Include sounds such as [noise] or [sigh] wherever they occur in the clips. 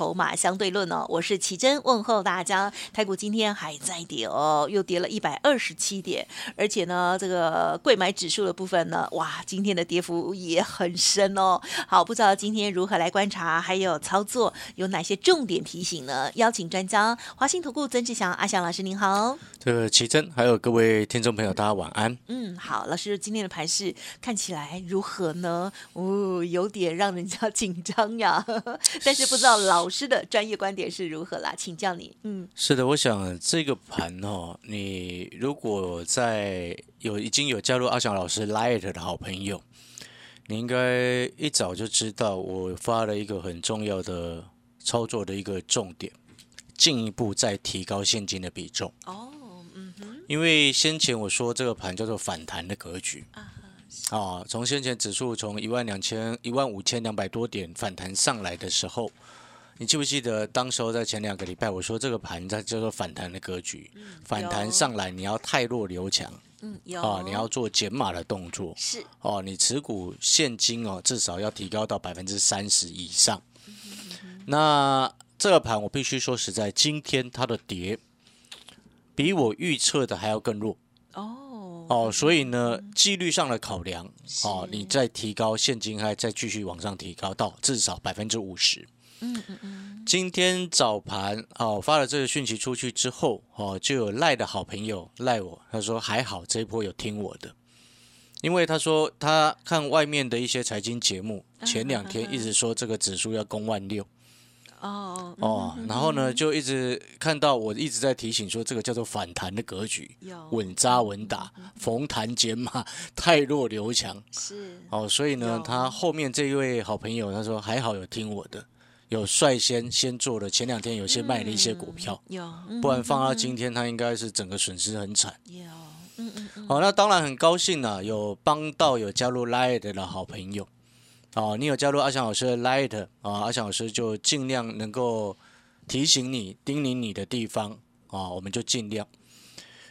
筹码相对论哦，我是奇珍，问候大家。台股今天还在跌哦，又跌了一百二十七点，而且呢，这个贵买指数的部分呢，哇，今天的跌幅也很深哦。好，不知道今天如何来观察，还有操作有哪些重点提醒呢？邀请专家华信投顾曾志祥阿祥老师您好，这个奇珍，还有各位听众朋友，大家晚安。嗯，好，老师今天的盘势看起来如何呢？哦，有点让人家紧张呀，[laughs] 但是不知道老。师的专业观点是如何啦？请教你。嗯，是的，我想这个盘哦，你如果在有已经有加入阿翔老师 Light 的好朋友，你应该一早就知道我发了一个很重要的操作的一个重点，进一步再提高现金的比重。哦，嗯哼，因为先前我说这个盘叫做反弹的格局啊，啊，从先前指数从一万两千一万五千两百多点反弹上来的时候。你记不记得当时候在前两个礼拜我说这个盘在叫做反弹的格局，反弹上来你要太弱留强，嗯，有啊，你要做减码的动作，是哦，你持股现金哦至少要提高到百分之三十以上。那这个盘我必须说实在，今天它的跌比我预测的还要更弱哦哦，所以呢，纪律上的考量哦，你再提高现金还再继续往上提高到至少百分之五十。嗯嗯嗯，今天早盘哦发了这个讯息出去之后哦，就有赖的好朋友赖我，他说还好这一波有听我的，因为他说他看外面的一些财经节目，前两天一直说这个指数要攻万六，哦哦，然后呢就一直看到我一直在提醒说这个叫做反弹的格局，稳扎稳打，逢弹减码，太弱留强，是。哦，所以呢他后面这一位好朋友他说还好有听我的。有率先先做了，前两天有些卖了一些股票，有，不然放到今天，他应该是整个损失很惨。有，嗯嗯嗯。好，那当然很高兴呢，有帮到有加入 Light 的好朋友。哦，你有加入阿翔老师的 Light 啊，阿翔老师就尽量能够提醒你、叮咛你的地方啊，我们就尽量。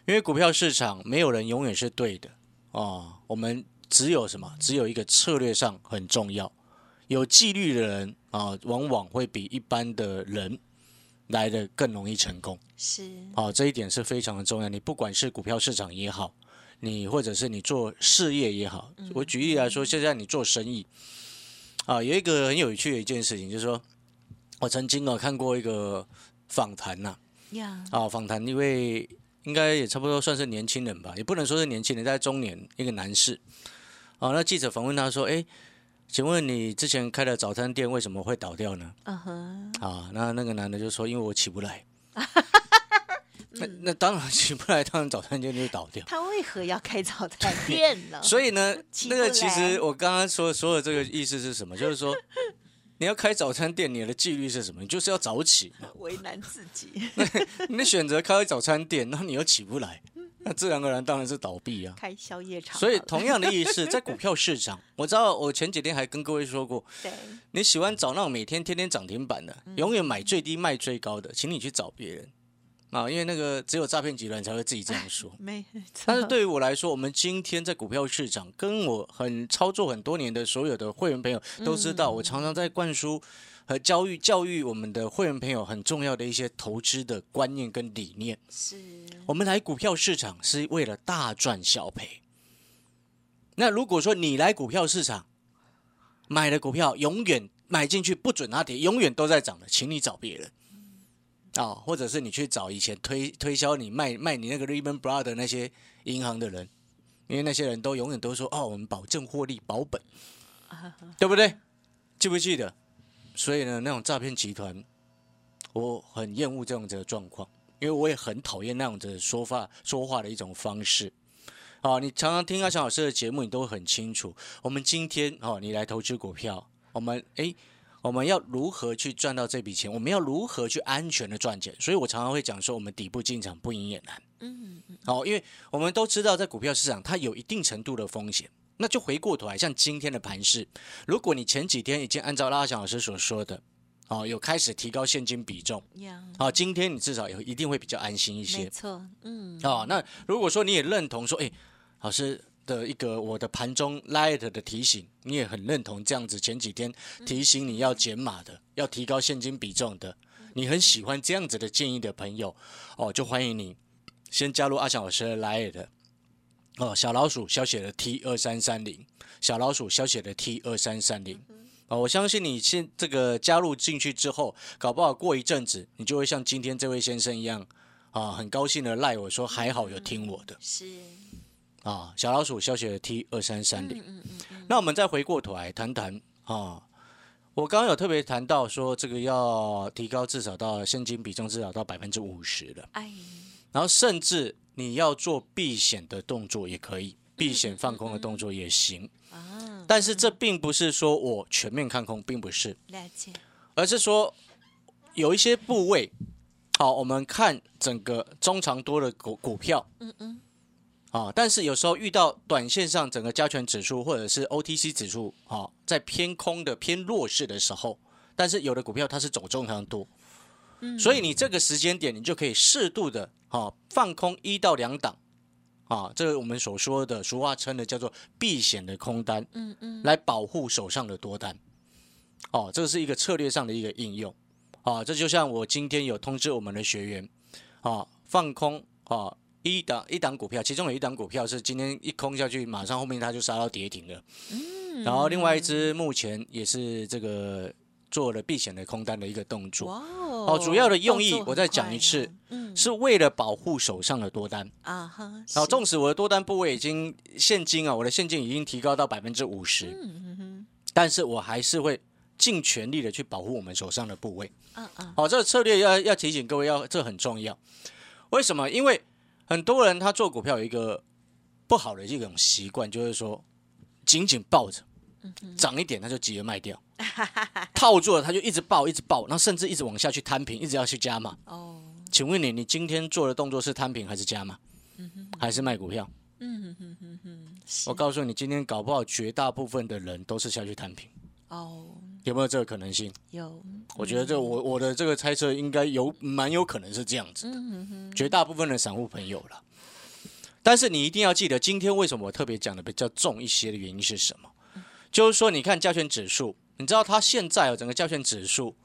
因为股票市场没有人永远是对的啊，我们只有什么？只有一个策略上很重要。有纪律的人啊，往往会比一般的人来的更容易成功。是，啊，这一点是非常的重要。你不管是股票市场也好，你或者是你做事业也好，我举例来说，现在你做生意，啊，有一个很有趣的一件事情，就是说，我曾经啊看过一个访谈呐，呀，啊，访谈一位应该也差不多算是年轻人吧，也不能说是年轻人，在中年一个男士，啊，那记者访问他说，哎。请问你之前开的早餐店为什么会倒掉呢？啊，那那个男的就说：“因为我起不来。[laughs] ”那那当然起不来，当然早餐店就倒掉。他为何要开早餐店呢？[laughs] 所以呢，那个其实我刚刚说说的这个意思是什么？就是说 [laughs] 你要开早餐店，你的纪律是什么？你就是要早起，为难自己。你选择开早餐店，然后你又起不来。[laughs] 那这两个人当然是倒闭啊，开宵夜场。所以同样的意思，[laughs] 在股票市场，我知道我前几天还跟各位说过，对，你喜欢找那种每天天天涨停板的，永远买最低卖最高的，请你去找别人啊，因为那个只有诈骗集团才会自己这样说。[laughs] 没但是对于我来说，我们今天在股票市场，跟我很操作很多年的所有的会员朋友都知道，我常常在灌输。和教育教育我们的会员朋友很重要的一些投资的观念跟理念，是我们来股票市场是为了大赚小赔。那如果说你来股票市场买的股票永远买进去不准它跌，永远都在涨的，请你找别人啊，或者是你去找以前推推销你卖卖你那个 Lehman Brothers 那些银行的人，因为那些人都永远都说哦，我们保证获利保本，对不对？记不记得？所以呢，那种诈骗集团，我很厌恶这种的状况，因为我也很讨厌那种的说话说话的一种方式。好，你常常听阿强老师的节目，你都会很清楚。我们今天哦，你来投资股票，我们诶我们要如何去赚到这笔钱？我们要如何去安全的赚钱？所以我常常会讲说，我们底部进场不赢也难。嗯嗯哦，因为我们都知道，在股票市场它有一定程度的风险。那就回过头来，像今天的盘势，如果你前几天已经按照拉翔老师所说的，哦，有开始提高现金比重，呀，好，今天你至少有一定会比较安心一些没。错，嗯，哦，那如果说你也认同说，哎，老师的一个我的盘中 light 的提醒，你也很认同这样子，前几天提醒你要减码的，要提高现金比重的，你很喜欢这样子的建议的朋友，哦，就欢迎你先加入阿翔老师的 light 哦，小老鼠小写的 T 二三三零，小老鼠小写的 T 二三三零。哦，我相信你现这个加入进去之后，搞不好过一阵子，你就会像今天这位先生一样，啊，很高兴的赖我说还好有听我的是，啊，小老鼠小写的 T 二三三零。嗯嗯嗯，那我们再回过头来谈谈啊，我刚刚有特别谈到说这个要提高至少到现金比重至少到百分之五十了，哎，然后甚至你要做避险的动作也可以，避险放空的动作也行，啊，但是这并不是说我全面看空，并不是，而是说有一些部位，好，我们看整个中长多的股股票。嗯嗯，啊，但是有时候遇到短线上整个加权指数或者是 OTC 指数啊，在偏空的偏弱势的时候，但是有的股票它是走中长多，所以你这个时间点你就可以适度的啊放空一到两档啊，这个我们所说的俗话称的叫做避险的空单，嗯嗯，来保护手上的多单。哦，这个是一个策略上的一个应用。啊，这就像我今天有通知我们的学员，啊，放空啊一档一档股票，其中有一档股票是今天一空下去，马上后面它就杀到跌停了。嗯，然后另外一只目前也是这个做了避险的空单的一个动作，哇哦主要的用意我再讲一次哦嗯是为了保护手上的多单。啊哈，好，是纵使我的多单部位已经现金啊，我的现金已经提高到百分之五十，嗯但是我还是会尽全力的去保护我们手上的部位。嗯嗯，好，这个策略要要提醒各位要，这很重要。为什么？因为很多人他做股票有一个不好的一种习惯，就是说紧紧抱着，涨一点他就急着卖掉，[laughs] 套住了他就一直爆一直爆，然后甚至一直往下去摊平，一直要去加码。哦，请问你，你今天做的动作是摊平还是加码？还是卖股票？嗯哼哼哼哼，是我告诉你，今天搞不好绝大部分的人都是下去摊平，哦，有没有这个可能性？有，我觉得这我我的这个猜测应该有蛮有可能是这样子的，绝大部分的散户朋友了。但是你一定要记得，今天为什么我特别讲的比较重一些的原因是什么？就是说，你看加权指数，你知道它现在哦，整个加权指数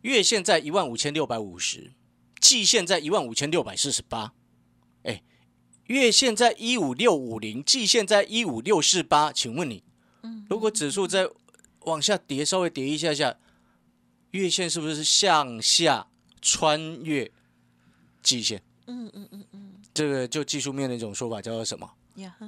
月线在一万五千六百五十，季线在一万五千六百四十八，哎，月线在一五六五零，季线在一五六四八。请问你，如果指数在往下跌，稍微跌一下下，月线是不是向下穿越季线？嗯嗯嗯嗯，这个就技术面的一种说法叫做什么？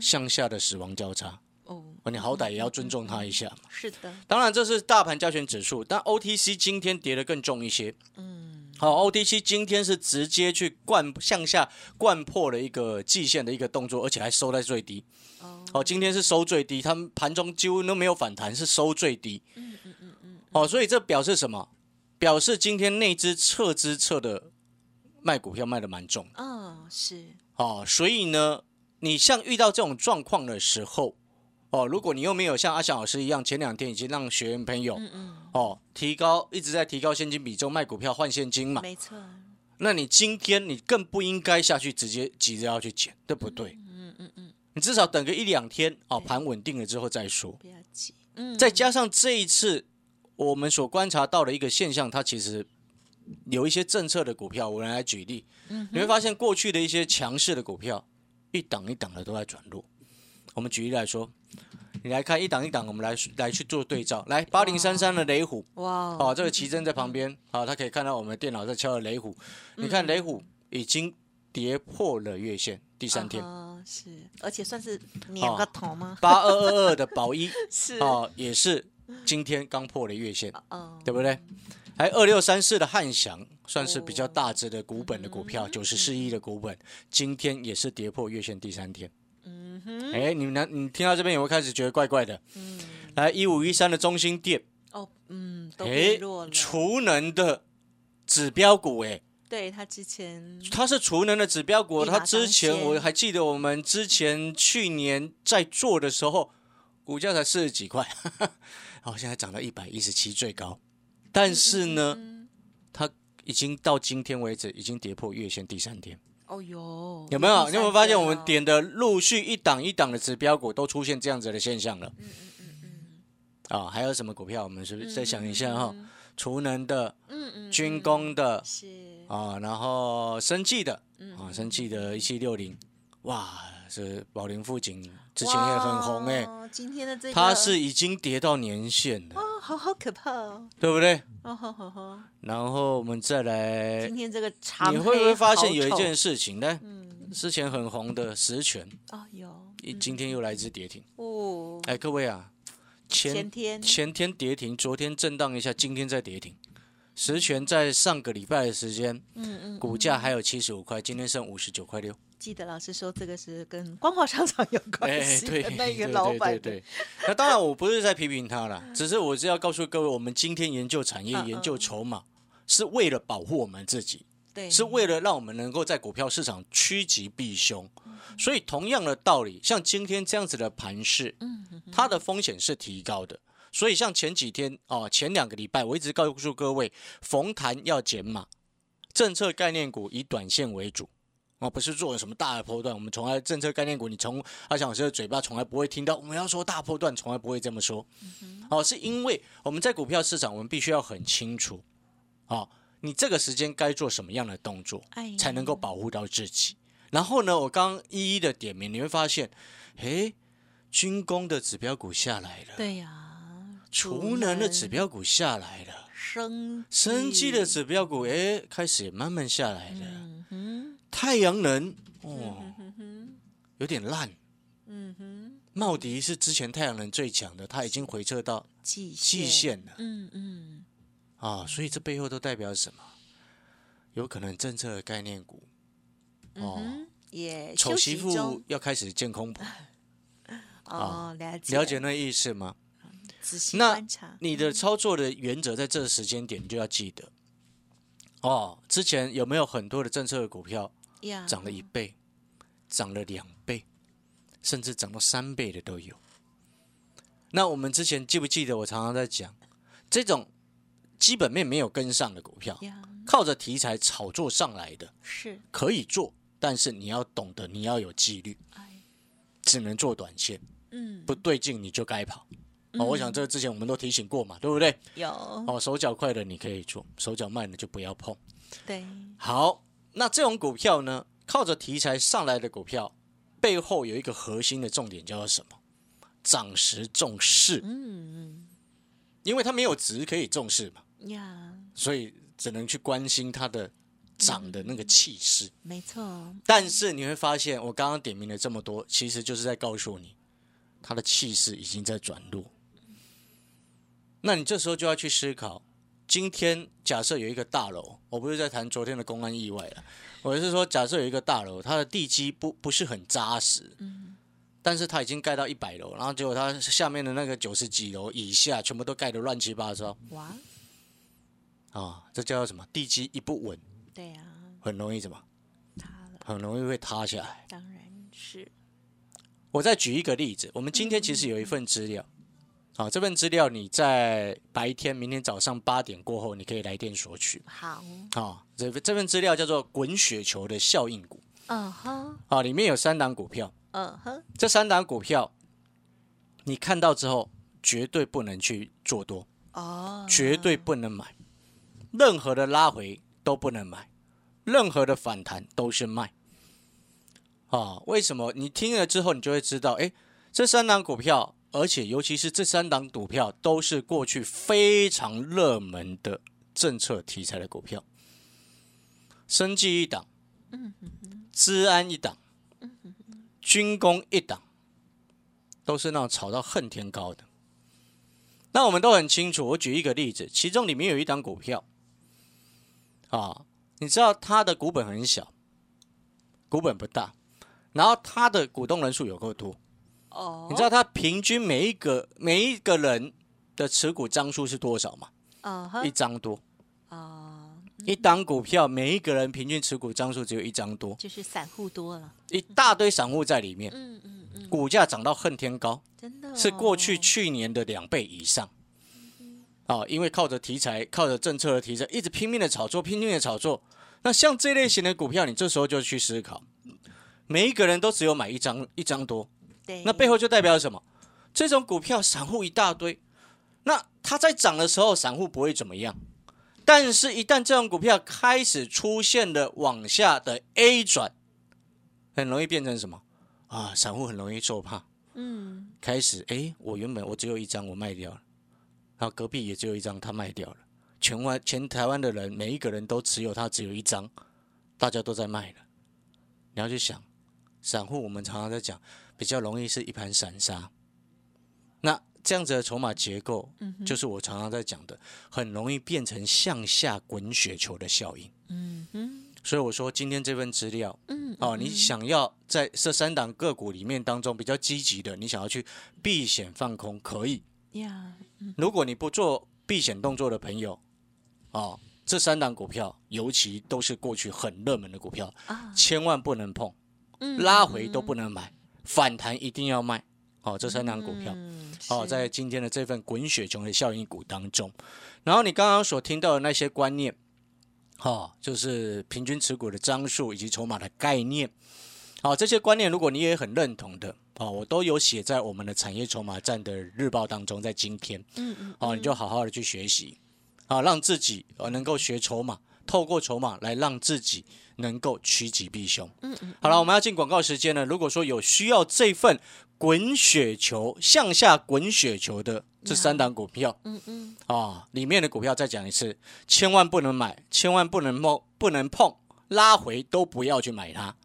向下的死亡交叉。哦，哦，你好歹也要尊重它一下嘛。是的，当然，这是大盘加权指数，但 OTC 今天跌得更重一些。嗯，好，OTC 今天是直接去灌向下灌破了一个季线的一个动作，而且还收在最低。哦，哦，今天是收最低，他们盘中几乎都没有反弹，是收最低。嗯嗯嗯嗯，哦，所以这表示什么？表示今天内资撤资撤的卖股票卖的蛮重的哦，是，哦，所以呢，你像遇到这种状况的时候，哦，如果你又没有像阿翔老师一样，前两天已经让学员朋友嗯嗯，哦提高一直在提高现金比重，卖股票换现金嘛，没错，那你今天你更不应该下去直接急着要去减，对不对？嗯嗯嗯，你至少等个一两天哦，盘稳定了之后再说。不要急，嗯，再加上这一次我们所观察到的一个现象，它其实有一些政策的股票，我来举例，你会发现过去的一些强势的股票，一档一档的都在转弱。我们举例来说，你来看一档一档，我们来来去做对照。来，八零三三的雷虎，哇，哦，这个奇珍在旁边，好，他可以看到我们电脑在敲的雷虎。你看雷虎已经跌破了月线，第三天，啊是，而且算是两个头吗？八二二二的宝一，[laughs] 是，哦，也是今天刚破了月线。哦，对不对？还二六三四的汉翔算是比较大只的股本的股票，九十四亿的股本，今天也是跌破月线第三天。嗯哼，哎，你们你听到这边有没有开始觉得怪怪的？嗯，来，一五一三的中心店，哦，嗯，嗯，都变弱了。储能的指标股，哎，对他之前。他是储能的指标股，一马它之前我还记得我们之前去年在做的时候，股价才四十几块，[laughs] 然后现在涨到一百一十七最高，但是呢，嗯，它已经到今天为止已经跌破月线第三天。哦哟，有没有？你有没有发现我们点的陆续一档一档的指标股都出现这样子的现象了？嗯嗯嗯嗯啊，还有什么股票？我们是不是再想一下哈？嗯储能的、嗯嗯，军嗯工的是啊，然后生技的嗯啊，生技的一七六零，哇，是宝林富锦之前也很红哎、哇今天的这个它是已经跌到年线了，哦，好好可怕哦，对不对？哦吼吼吼，然后我们再来今，天这个长你会不会黑发现有一件事情呢？嗯，之前很红的实权，哦有。一今天又来一只跌停。哦，哎，各位啊，前前天。前天跌停，昨天震荡一下，今天再跌停。实权在上个礼拜的时间，嗯嗯，股价还有七十五块，今天剩五十九块六。记得老师说这个是跟光华商场有关哎，系 [laughs] 对的那个对对老板对对。那当然，我不是在批评他啦，只是我是要告诉各位，我们今天研究产业、研究筹码，是为了保护我们自己，对是为了让我们能够在股票市场趋吉避凶。嗯所以，同样的道理，像今天这样子的盘势，嗯它的风险是提高的。所以，像前几天哦，前两个礼拜，我一直告诉各位，逢弹要减码，政策概念股以短线为主。哦，不是做了什么大的波段，我们从来政策概念股，你从阿强老师的嘴巴从来不会听到我们要说大波段，从来不会这么说。哦，是因为我们在股票市场，我们必须要很清楚，哦，你这个时间该做什么样的动作，哎才能够保护到自己。然后呢，我刚刚一一的点名，你会发现，诶，军工的指标股下来了，对呀，储能的指标股下来了，生生机的指标股，诶，开始也慢慢下来了。太阳能，哦，有点烂。嗯哼，茂迪是之前太阳能最强的，它已经回撤到季季线了。嗯嗯，啊，所以这背后都代表什么？有可能政策的概念股。哦，嗯也丑媳妇要开始见空盘，[laughs] 哦，了解。了解那意思吗？仔细那观察，你的操作的原则在这个时间点你就要记得。哦。之前有没有很多的政策的股票呀涨了一倍，涨了两倍，甚至涨到三倍的都有。那我们之前记不记得我常常在讲，这种基本面没有跟上的股票，呀靠着题材炒作上来的是可以做，但是你要懂得，你要有纪律，哎只能做短线，嗯不对劲你就该跑。哦，我想这个之前我们都提醒过嘛，对不对？有哦，手脚快的你可以做，手脚慢的就不要碰。对好，那这种股票呢，靠着题材上来的股票，背后有一个核心的重点叫做什么？涨时重视，嗯因为它没有值可以重视嘛，所以只能去关心它的涨的那个气势。没错但是你会发现，我刚刚点名了这么多，其实就是在告诉你，它的气势已经在转弱。那你这时候就要去思考，今天假设有一个大楼，我不是在谈昨天的公安意外了，我是说，假设有一个大楼，它的地基不不是很扎实，嗯但是它已经盖到一百楼，然后结果它下面的那个九十几楼以下全部都盖得乱七八糟哇啊，这叫什么？地基一不稳，对呀很容易什么？塌了很容易会塌下来。当然是我再举一个例子，我们今天其实有一份资料，好，这份资料你在白天明天早上八点过后，你可以来电索取。好好，这份这份资料叫做“滚雪球”的效应股，嗯哼啊，里面有三档股票，嗯哼这三档股票你看到之后绝对不能去做多，哦绝对不能买，任何的拉回都不能买，任何的反弹都是卖。啊，为什么？你听了之后，你就会知道，哎，这三档股票，而且尤其是这三档股票，都是过去非常热门的政策题材的股票。生技一档，资安一档，军工一档，都是那种炒到恨天高的。那我们都很清楚，我举一个例子，其中里面有一档股票，啊，你知道它的股本很小，股本不大，然后它的股东人数有够多，哦。你知道他平均每一个每一个人的持股张数是多少吗？嗯哼。一张多，哦，一档股票每一个人平均持股张数只有一张多，就是散户多了，一大堆散户在里面，嗯嗯嗯，股价涨到恨天高，真的哦。是过去去年的两倍以上。啊，因为靠着题材，靠着政策的提升，一直拼命的炒作，拼命的炒作。那像这类型的股票，你这时候就去思考，每一个人都只有买一张一张多，对，那背后就代表什么？这种股票散户一大堆，那它在涨的时候，散户不会怎么样。但是，一旦这种股票开始出现了往下的 A 转，很容易变成什么啊？散户很容易受怕，嗯开始哎，我原本我只有一张，我卖掉了，然后隔壁也只有一张，他卖掉了，全湾全台湾的人每一个人都持有他只有一张，大家都在卖了。你要去想，散户我们常常在讲，比较容易是一盘散沙。那这样子的筹码结构，就是我常常在讲的，很容易变成向下滚雪球的效应。嗯嗯所以我说，今天这份资料，嗯，哦，你想要在这三档个股里面当中比较积极的，你想要去避险放空，可以。呀，如果你不做避险动作的朋友，哦，这三档股票尤其都是过去很热门的股票，啊，千万不能碰，嗯拉回都不能买，反弹一定要卖。哦，这三档股票，嗯哦，在今天的这份滚雪球的效应股当中，然后你刚刚所听到的那些观念，哦，就是平均持股的张数以及筹码的概念，好、这些观念如果你也很认同的，哦，我都有写在我们的产业筹码站的日报当中，在今天，嗯嗯哦，你就好好的去学习，啊，让自己呃能够学筹码，透过筹码来让自己能够趋吉避凶。嗯嗯，好了，我们要进广告时间了。如果说有需要这份滚雪球向下滚雪球的这三档股票嗯嗯啊，里面的股票再讲一次，千万不能买，千万不能摸，不能碰，拉回都不要去买它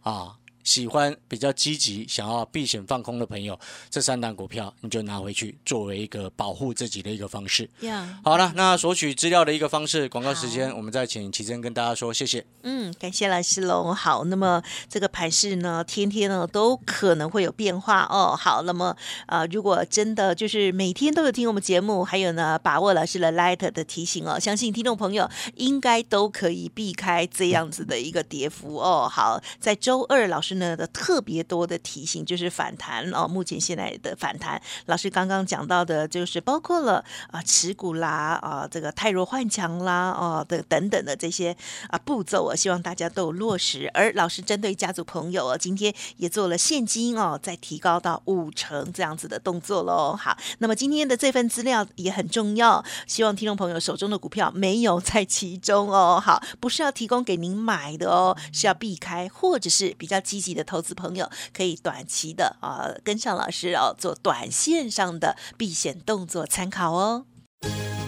啊。喜欢比较积极、想要避险放空的朋友，这三档股票你就拿回去作为一个保护自己的一个方式。呀，好了，那索取资料的一个方式，广告时间，我们再请奇珍跟大家说谢谢。嗯，感谢老师喽。好，那么这个盘势呢，天天呢都可能会有变化哦。好，那么呃，如果真的就是每天都有听我们节目，还有呢把握老师的 Light 的提醒哦，相信听众朋友应该都可以避开这样子的一个跌幅哦。好，在周二老师呢的特别多的提醒就是反弹哦，目前现在的反弹，老师刚刚讲到的就是包括了啊持股啦啊这个泰弱换强啦哦的等等的这些啊步骤啊，希望大家都有落实。而老师针对家族朋友哦，今天也做了现金哦，再提高到五成这样子的动作喽。好，那么今天的这份资料也很重要，希望听众朋友手中的股票没有在其中哦。好，不是要提供给您买的哦，是要避开，或者是比较积极的投资朋友可以短期的啊跟上老师哦，做短线上的避险动作参考哦。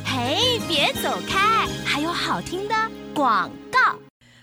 嘿，别走开，还有好听的广。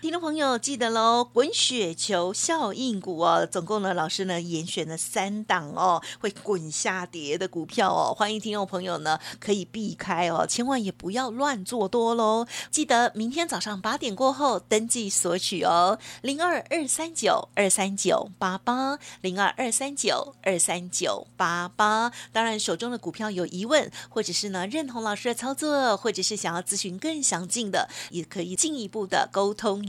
听众朋友，记得喽！滚雪球效应股哦，总共呢，老师呢严选了三档哦，会滚下跌的股票哦，欢迎听众朋友呢可以避开哦，千万也不要乱做多喽。记得明天早上八点过后登记索取哦，零二二三九二三九八八，零二二三九二三九八八。当然，手中的股票有疑问，或者是呢认同老师的操作，或者是想要咨询更详尽的，也可以进一步的沟通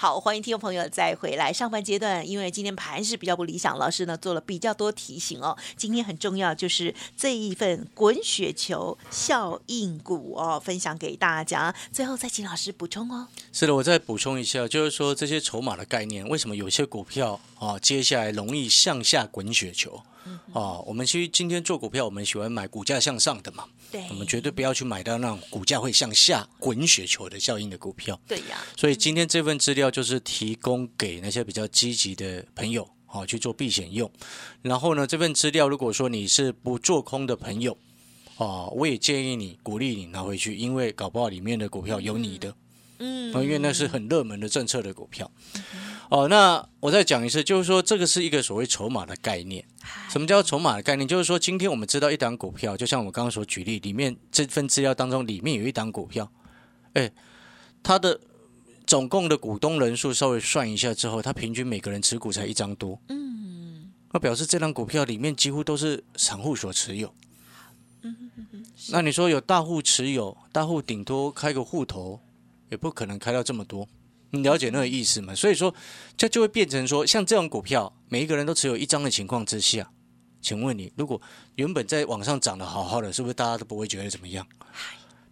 好，欢迎听众朋友再回来。上半阶段，因为今天盘是比较不理想，老师呢做了比较多提醒哦。今天很重要，就是这一份滚雪球效应股哦，分享给大家。最后再请老师补充哦。是的，我再补充一下，就是说这些筹码的概念，为什么有些股票啊，接下来容易向下滚雪球？啊，我们其实今天做股票，我们喜欢买股价向上的嘛，对，我们绝对不要去买到那种股价会向下滚雪球的效应的股票。对呀，所以今天这份资料就是提供给那些比较积极的朋友好去做避险用。然后呢，这份资料如果说你是不做空的朋友，哦，我也建议你鼓励你拿回去，因为搞不好里面的股票有你的，嗯。因为那是很热门的政策的股票。哦，那我再讲一次，就是说这个是一个所谓筹码的概念。什么叫筹码的概念？就是说今天我们知道一档股票，就像我刚刚所举例，里面这份资料当中里面有一档股票，哎，它的总共的股东人数稍微算一下之后，它平均每个人持股才一张多，嗯，那表示这档股票里面几乎都是散户所持有。那你说有大户持有，大户顶多开个户头，也不可能开到这么多。你了解那个意思吗？所以说，这就会变成说，像这种股票，每一个人都持有一张的情况之下，请问你，如果原本在网上涨得好好的，是不是大家都不会觉得怎么样？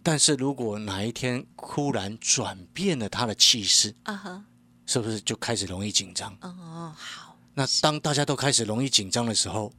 但是如果哪一天忽然转变了他的气势，啊哈，是不是就开始容易紧张？哦，好，那当大家都开始容易紧张的时候，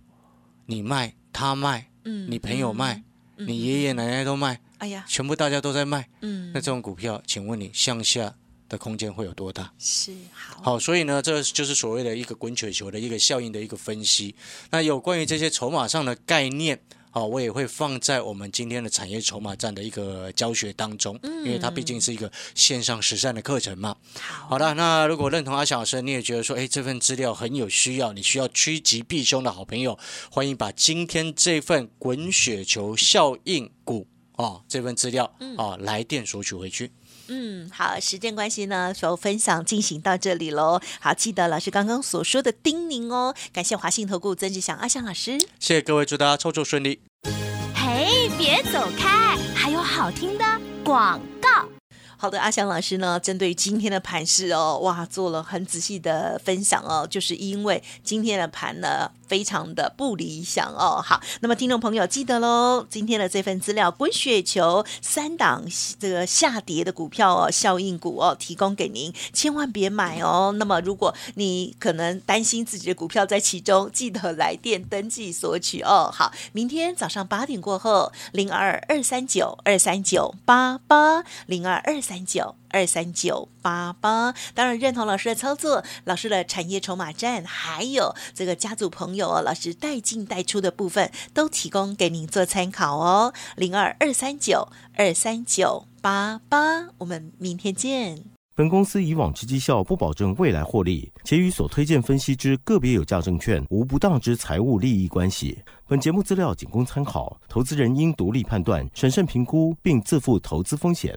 你卖，他卖，嗯你朋友卖，嗯你爷爷奶奶都卖，哎呀，全部大家都在卖，嗯，那这种股票，请问你向下的空间会有多大？是好，好，所以呢，这就是所谓的一个滚雪球的一个效应的一个分析。那有关于这些筹码上的概念，好，我也会放在我们今天的产业筹码站的一个教学当中，嗯因为它毕竟是一个线上实战的课程嘛。好好的，那如果认同阿翔老师，你也觉得说，哎，这份资料很有需要，你需要趋吉避凶的好朋友，欢迎把今天这份滚雪球效应股哦这份资料啊来电索取回去。嗯，好，时间关系呢，就分享进行到这里喽。好，记得老师刚刚所说的叮咛哦。感谢华信投顾曾志祥阿祥老师。谢谢各位，祝大家操作顺利。嘿，别走开，还有好听的广告。好的，阿翔老师呢，针对今天的盘势哦，哇，做了很仔细的分享哦，就是因为今天的盘呢，非常的不理想哦。好，那么听众朋友记得喽，今天的这份资料滚雪球三档这个下跌的股票哦，效应股哦，提供给您，千万别买哦。那么如果你可能担心自己的股票在其中，记得来电登记索取哦。好，明天早上八点过后，零二二三九二三九八八零二二三九二三九八八。当然认同老师的操作，老师的产业筹码战，还有这个家族朋友哦，老师带进带出的部分，都提供给您做参考哦。零二二三九二三九八八，我们明天见。本公司以往之绩效不保证未来获利，且与所推荐分析之个别有价证券无不当之财务利益关系。本节目资料仅供参考，投资人应独立判断、审慎评估，并自负投资风险。